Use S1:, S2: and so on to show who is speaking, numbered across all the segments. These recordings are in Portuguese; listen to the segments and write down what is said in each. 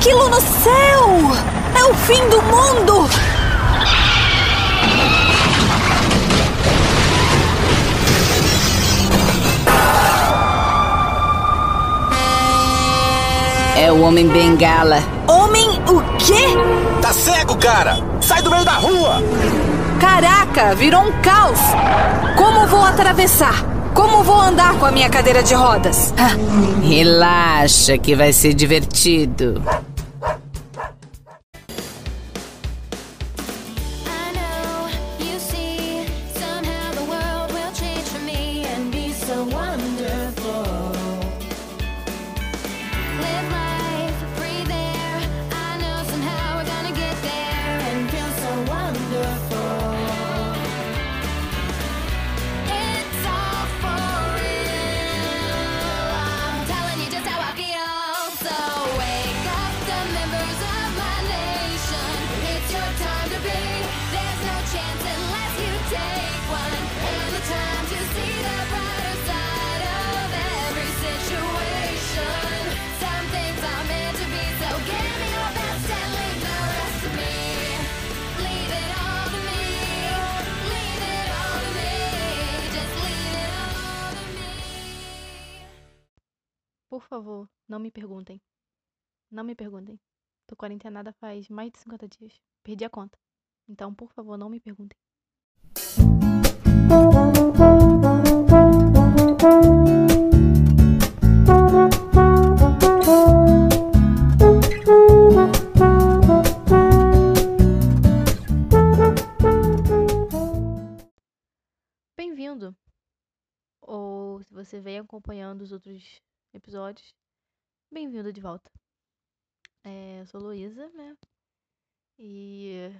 S1: aquilo no céu? É o fim do mundo!
S2: É o Homem Bengala.
S1: Homem o quê?
S3: Tá cego, cara! Sai do meio da rua!
S1: Caraca, virou um caos! Como vou atravessar? Como vou andar com a minha cadeira de rodas? Ah,
S2: Relaxa que vai ser divertido.
S4: Por favor, não me perguntem. Não me perguntem. Tô quarentenada faz mais de 50 dias. Perdi a conta. Então, por favor, não me perguntem. Bem-vindo! Ou se você vem acompanhando os outros episódios, bem-vindo de volta. É, eu sou Luísa, né? E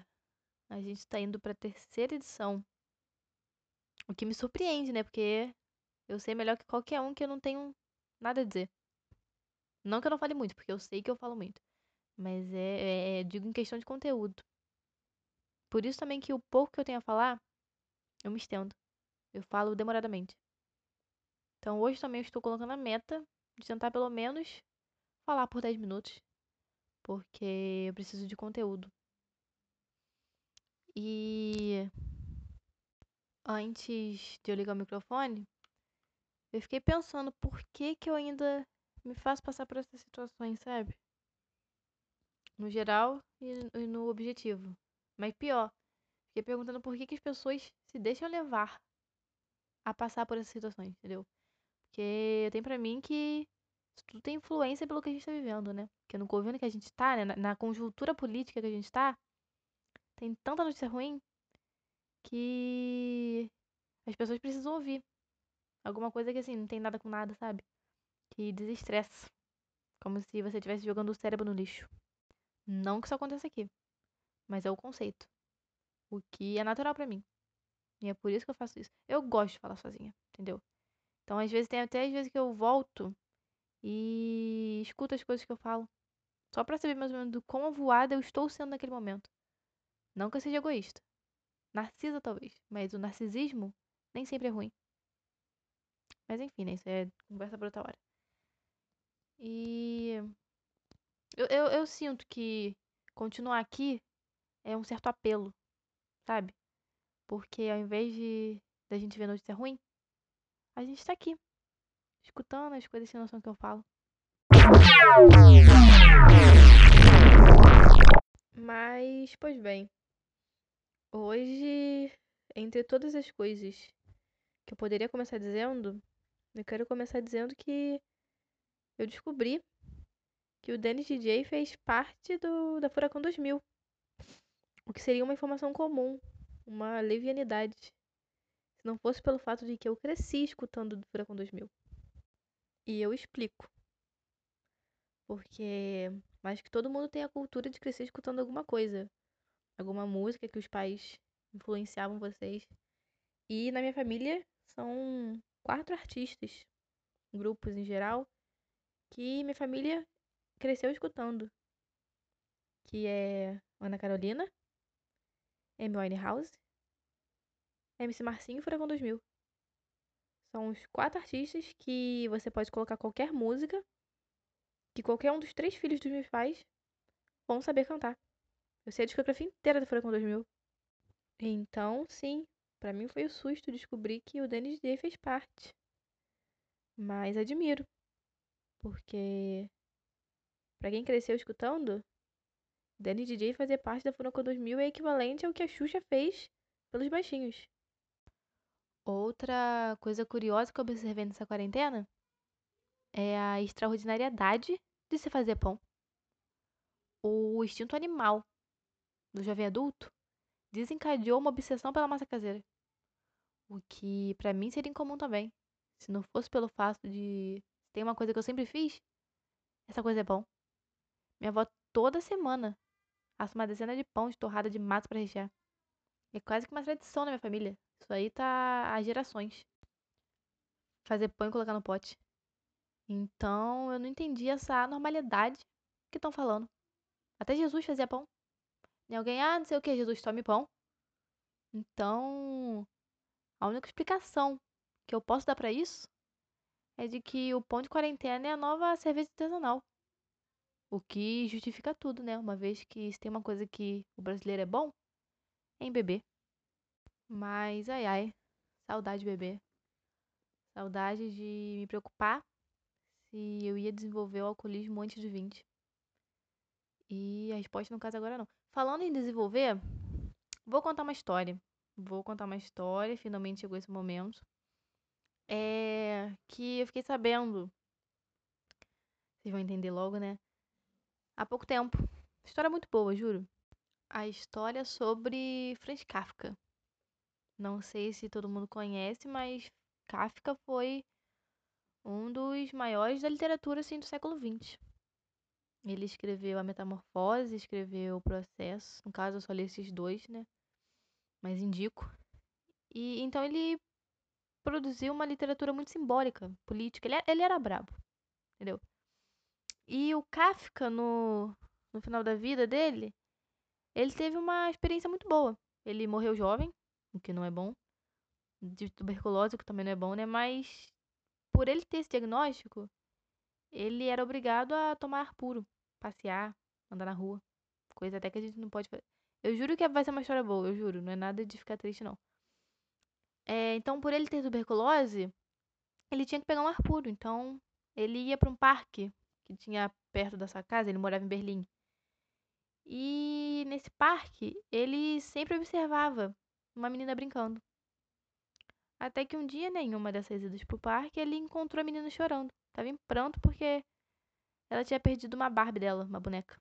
S4: a gente tá indo pra terceira edição. O que me surpreende, né? Porque eu sei melhor que qualquer um que eu não tenho nada a dizer. Não que eu não fale muito, porque eu sei que eu falo muito. Mas é, é- digo em questão de conteúdo. Por isso também que o pouco que eu tenho a falar, eu me estendo. Eu falo demoradamente. Então hoje também eu estou colocando a meta de tentar pelo menos falar por 10 minutos. Porque eu preciso de conteúdo. E antes de eu ligar o microfone, eu fiquei pensando por que que eu ainda me faço passar por essas situações, sabe? No geral e no objetivo. Mas pior, fiquei perguntando por que que as pessoas se deixam levar a passar por essas situações, entendeu? Porque tem pra mim que isso tudo tem influência pelo que a gente tá vivendo, né? Porque no governo que a gente tá, né? na, na conjuntura política que a gente tá, tem tanta notícia ruim que as pessoas precisam ouvir. Alguma coisa que assim, não tem nada com nada, sabe? Que desestressa. Como se você estivesse jogando o cérebro no lixo. Não que isso aconteça aqui. Mas é o conceito. O que é natural pra mim. E é por isso que eu faço isso. Eu gosto de falar sozinha, entendeu? Então, às vezes, tem até às vezes que eu volto e escuto as coisas que eu falo. Só pra saber mais ou menos do quão avoada eu estou sendo naquele momento. Não que eu seja egoísta. Narcisa, talvez. Mas o narcisismo nem sempre é ruim. Mas enfim, né? Isso é conversa pra outra hora. E. Eu, eu, eu sinto que continuar aqui é um certo apelo, sabe? Porque ao invés de da gente ver notícia ruim, a gente tá aqui, escutando as coisas sem noção que eu falo. Mas, pois bem, hoje, entre todas as coisas que eu poderia começar dizendo, eu quero começar dizendo que eu descobri que o Dennis DJ fez parte do, da Furacão 2000. O que seria uma informação comum, uma levianidade. Se não fosse pelo fato de que eu cresci escutando do Furacão 2000. E eu explico. Porque acho que todo mundo tem a cultura de crescer escutando alguma coisa. Alguma música que os pais influenciavam vocês. E na minha família são quatro artistas, grupos em geral, que minha família cresceu escutando. Que é Ana Carolina, Amy Winehouse, MC Marcinho e Furacão 2000. São os quatro artistas que você pode colocar qualquer música que qualquer um dos três filhos dos meus pais bom saber cantar. Eu sei a discografia inteira do Furacão 2000. Então, sim, pra mim foi o susto descobrir que o Dennis DJ fez parte. Mas admiro. Porque pra quem cresceu escutando, Danny DJ fazer parte da Furacão 2000 é equivalente ao que a Xuxa fez pelos baixinhos. Outra coisa curiosa que eu observei nessa quarentena é a extraordinariedade de se fazer pão. O instinto animal do jovem adulto desencadeou uma obsessão pela massa caseira. O que pra mim seria incomum também. Se não fosse pelo fato de tem uma coisa que eu sempre fiz, essa coisa é pão. Minha avó toda semana assa uma dezena de pão de torrada de massa pra rechear. É quase que uma tradição na minha família. Isso aí tá há gerações. Fazer pão e colocar no pote. Então eu não entendi essa anormalidade que estão falando. Até Jesus fazia pão. E alguém, ah, não sei o que, Jesus tome pão. Então, a única explicação que eu posso dar pra isso é de que o pão de quarentena é a nova cerveja artesanal. O que justifica tudo, né? Uma vez que se tem uma coisa que o brasileiro é bom, é em beber. Mas, ai ai, saudade de beber. Saudade de me preocupar se eu ia desenvolver o alcoolismo antes de 20. E a resposta, no caso, agora não. Falando em desenvolver, vou contar uma história. Vou contar uma história, finalmente chegou esse momento. É que eu fiquei sabendo. Vocês vão entender logo, né? Há pouco tempo. História muito boa, juro. A história sobre Franz Kafka. Não sei se todo mundo conhece, mas Kafka foi um dos maiores da literatura assim, do século XX. Ele escreveu A Metamorfose, escreveu O Processo. No caso, eu só li esses dois, né? Mas indico. E então ele produziu uma literatura muito simbólica, política. Ele, ele era brabo, entendeu? E o Kafka, no, no final da vida dele, ele teve uma experiência muito boa. Ele morreu jovem, o que não é bom. De tuberculose, o que também não é bom, né? Mas por ele ter esse diagnóstico, ele era obrigado a tomar ar puro, passear, andar na rua. Coisa até que a gente não pode fazer. Eu juro que vai ser uma história boa, eu juro. Não é nada de ficar triste, não. É, então, por ele ter tuberculose, ele tinha que pegar um ar puro. Então, ele ia para um parque que tinha perto da sua casa. Ele morava em Berlim. E nesse parque, ele sempre observava uma menina brincando. Até que um dia, né, em uma dessas idas pro parque, ele encontrou a menina chorando. Tava em pranto porque ela tinha perdido uma Barbie dela, uma boneca.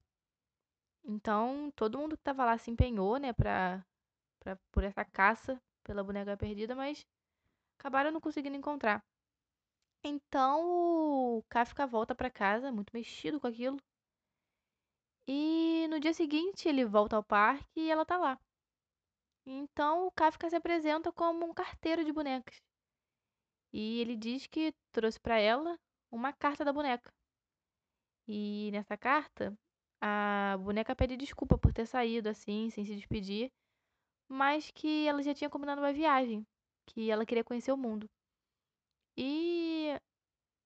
S4: Então, todo mundo que tava lá se empenhou, né, pra, pra, por essa caça pela boneca perdida, mas acabaram não conseguindo encontrar. Então, o Kafka volta pra casa, muito mexido com aquilo. E no dia seguinte, ele volta ao parque e ela tá lá. Então, o Kafka se apresenta como um carteiro de bonecas. E ele diz que trouxe para ela uma carta da boneca. E nessa carta, a boneca pede desculpa por ter saído assim, sem se despedir, mas que ela já tinha combinado uma viagem, que ela queria conhecer o mundo. E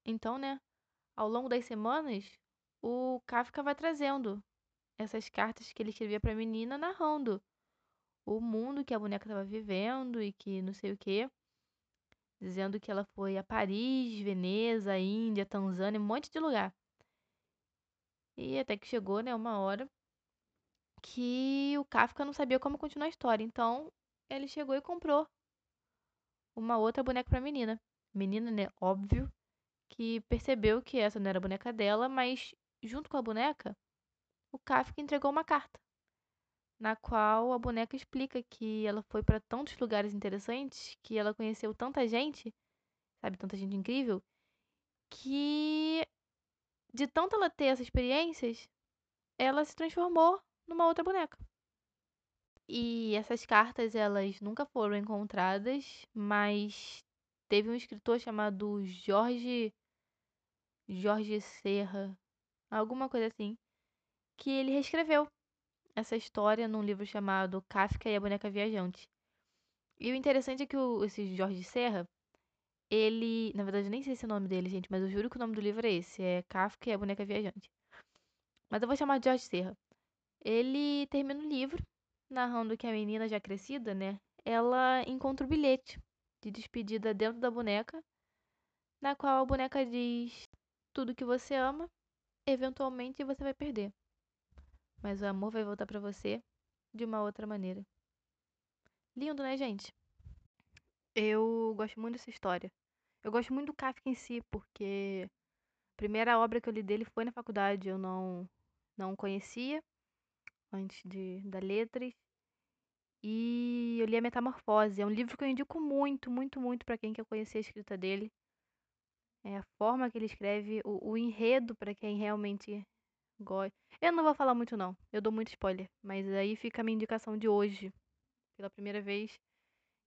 S4: então, né, ao longo das semanas, o Kafka vai trazendo essas cartas que ele escrevia para a menina narrando o mundo que a boneca estava vivendo e que não sei o quê. Dizendo que ela foi a Paris, Veneza, Índia, Tanzânia, um monte de lugar. E até que chegou, né, uma hora que o Kafka não sabia como continuar a história. Então, ele chegou e comprou uma outra boneca para a menina. Menina, né, óbvio, que percebeu que essa não era a boneca dela, mas junto com a boneca, o Kafka entregou uma carta na qual a boneca explica que ela foi para tantos lugares interessantes, que ela conheceu tanta gente, sabe, tanta gente incrível, que de tanto ela ter essas experiências, ela se transformou numa outra boneca. E essas cartas, elas nunca foram encontradas, mas teve um escritor chamado Jorge Jorge Serra, alguma coisa assim, que ele reescreveu essa história num livro chamado Kafka e a Boneca Viajante. E o interessante é que o, esse Jorge Serra, ele. Na verdade, eu nem sei se é o nome dele, gente, mas eu juro que o nome do livro é esse: é Kafka e a Boneca Viajante. Mas eu vou chamar de Jorge Serra. Ele termina o livro narrando que a menina já crescida, né? Ela encontra o bilhete de despedida dentro da boneca, na qual a boneca diz tudo que você ama, eventualmente você vai perder. Mas o amor vai voltar pra você de uma outra maneira. Lindo, né, gente? Eu gosto muito dessa história. Eu gosto muito do Kafka em si, porque a primeira obra que eu li dele foi na faculdade. Eu não, não conhecia antes de da letras. E eu li a Metamorfose. É um livro que eu indico muito, muito, muito pra quem quer conhecer a escrita dele. É a forma que ele escreve, o, o enredo pra quem realmente gosta. Eu não vou falar muito não, eu dou muito spoiler, mas aí fica a minha indicação de hoje. Pela primeira vez,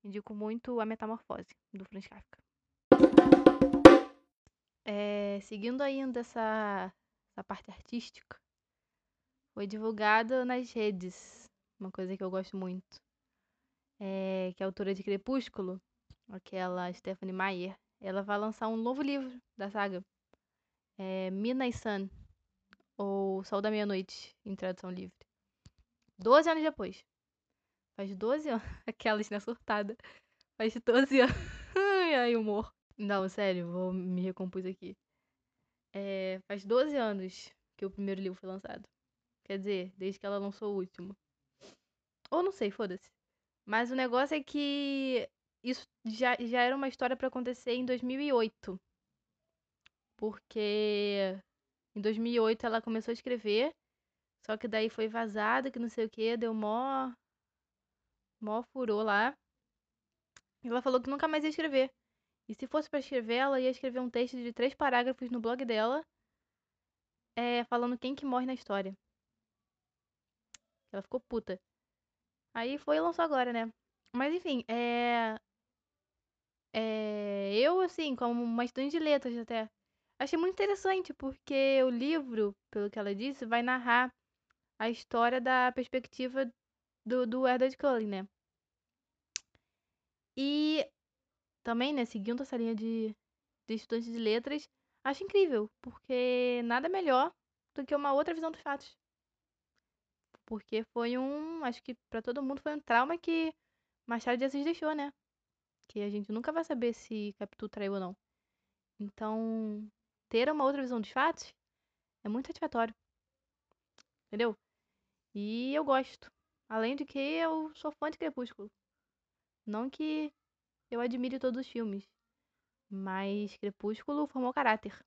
S4: indico muito a Metamorfose do Franz Kafka. É, seguindo ainda essa, essa parte artística, foi divulgado nas redes, uma coisa que eu gosto muito, é, que a autora de Crepúsculo, aquela Stephanie Meyer, ela vai lançar um novo livro da saga, é, Midnight Sun, ou Sol da Meia-Noite, em tradução livre. Doze anos depois. Faz 12 anos. Aquelas, né, surtada. Faz 12 anos. Ai, humor. Não, sério, vou me recompus aqui. É, faz 12 anos que o primeiro livro foi lançado. Quer dizer, desde que ela lançou o último. Ou não sei, foda-se. Mas o negócio é que isso já, já era uma história pra acontecer em 2008. Porque em 2008 ela começou a escrever, só que daí foi vazado, que não sei o que, deu mó. mó furou lá. E ela falou que nunca mais ia escrever. E se fosse pra escrever, ela ia escrever um texto de três parágrafos no blog dela, é, falando quem que morre na história. Ela ficou puta. Aí foi e lançou agora, né? Mas enfim, é. É, eu, assim, como uma estudante de letras até, achei muito interessante, porque o livro, pelo que ela disse, vai narrar a história da perspectiva do, do Edward Cullen, né? E também, né, seguindo essa linha de, de estudante de letras, acho incrível, porque nada melhor do que uma outra visão dos fatos. Porque foi um, acho que pra todo mundo foi um trauma que Machado de Assis deixou, né? Que a gente nunca vai saber se Capitu traiu ou não. Então, ter uma outra visão dos fatos é muito satisfatório. Entendeu? E eu gosto. Além de que eu sou fã de Crepúsculo. Não que eu admire todos os filmes, mas Crepúsculo formou caráter.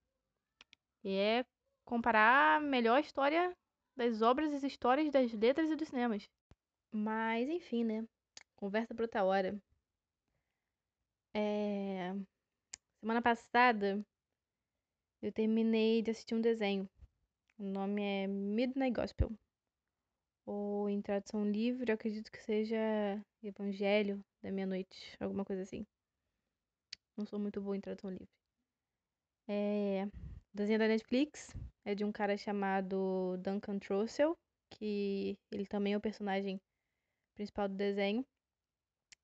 S4: E é comparar a melhor história das obras e histórias das letras e dos cinemas. Mas, enfim, né? Conversa pra outra hora. É... Semana passada eu terminei de assistir um desenho. O nome é Midnight Gospel. Ou em tradução livre, eu acredito que seja Evangelho da Meia-Noite, alguma coisa assim. Não sou muito boa em tradução livre. É... O desenho da Netflix é de um cara chamado Duncan Trussell, que ele também é o personagem principal do desenho.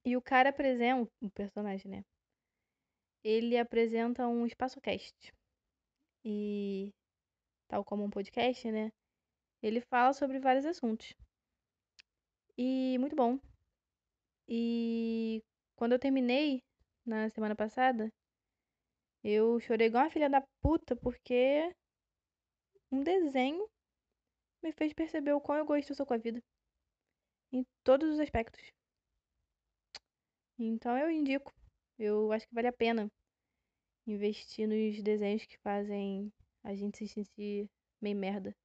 S4: E o cara apresenta, o personagem, né? Ele apresenta um espaço cast. E tal como um podcast, né? Ele fala sobre vários assuntos. E muito bom. E quando eu terminei na semana passada, eu chorei igual uma filha da puta porque um desenho me fez perceber o quão egoísta eu sou com a vida. Em todos os aspectos. Então eu indico. Eu acho que vale a pena investir nos desenhos que fazem a gente se sentir meio merda.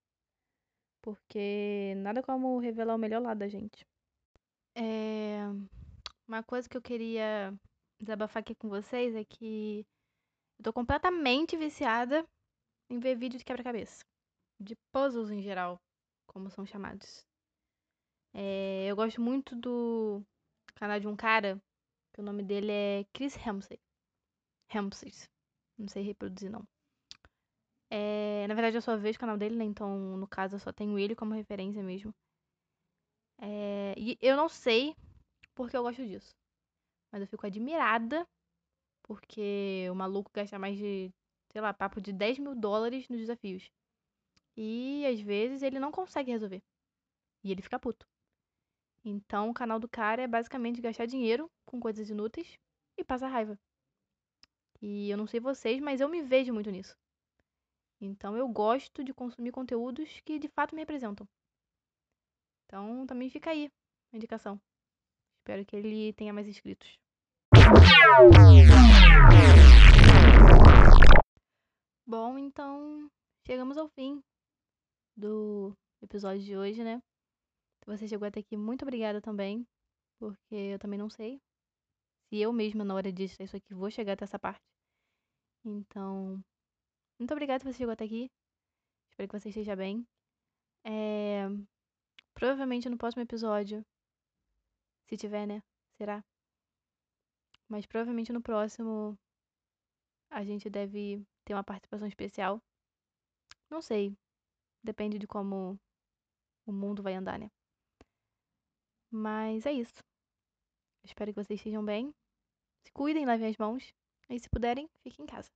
S4: Porque nada como revelar o melhor lado da gente. É... Uma coisa que eu queria desabafar aqui com vocês é que eu tô completamente viciada em ver vídeo de quebra-cabeça. De puzzles em geral, como são chamados. É... Eu gosto muito do canal de um cara, que o nome dele é Chris Ramsey. Ramsey. Não sei reproduzir, não. É, na verdade, eu só vejo o canal dele, né? Então, no caso, eu só tenho ele como referência mesmo. É, e eu não sei porque eu gosto disso. Mas eu fico admirada porque o maluco gasta mais de, sei lá, papo de 10 mil dólares nos desafios. E às vezes ele não consegue resolver. E ele fica puto. Então, o canal do cara é basicamente gastar dinheiro com coisas inúteis e passar raiva. E eu não sei vocês, mas eu me vejo muito nisso. Então, eu gosto de consumir conteúdos que de fato me representam. Então, também fica aí a indicação. Espero que ele tenha mais inscritos. Bom, então chegamos ao fim do episódio de hoje, né? Se você chegou até aqui, muito obrigada também, porque eu também não sei se eu mesma, na hora de editar isso aqui, vou chegar até essa parte. Então, muito obrigada se você chegou até aqui. Espero que você esteja bem. É, Provavelmente no próximo episódio, se tiver, né? Será? Mas provavelmente no próximo a gente deve ter uma participação especial. Não sei. Depende de como o mundo vai andar, né? Mas é isso. Espero que vocês estejam bem. Se cuidem, lavem as mãos. E se puderem, fiquem em casa.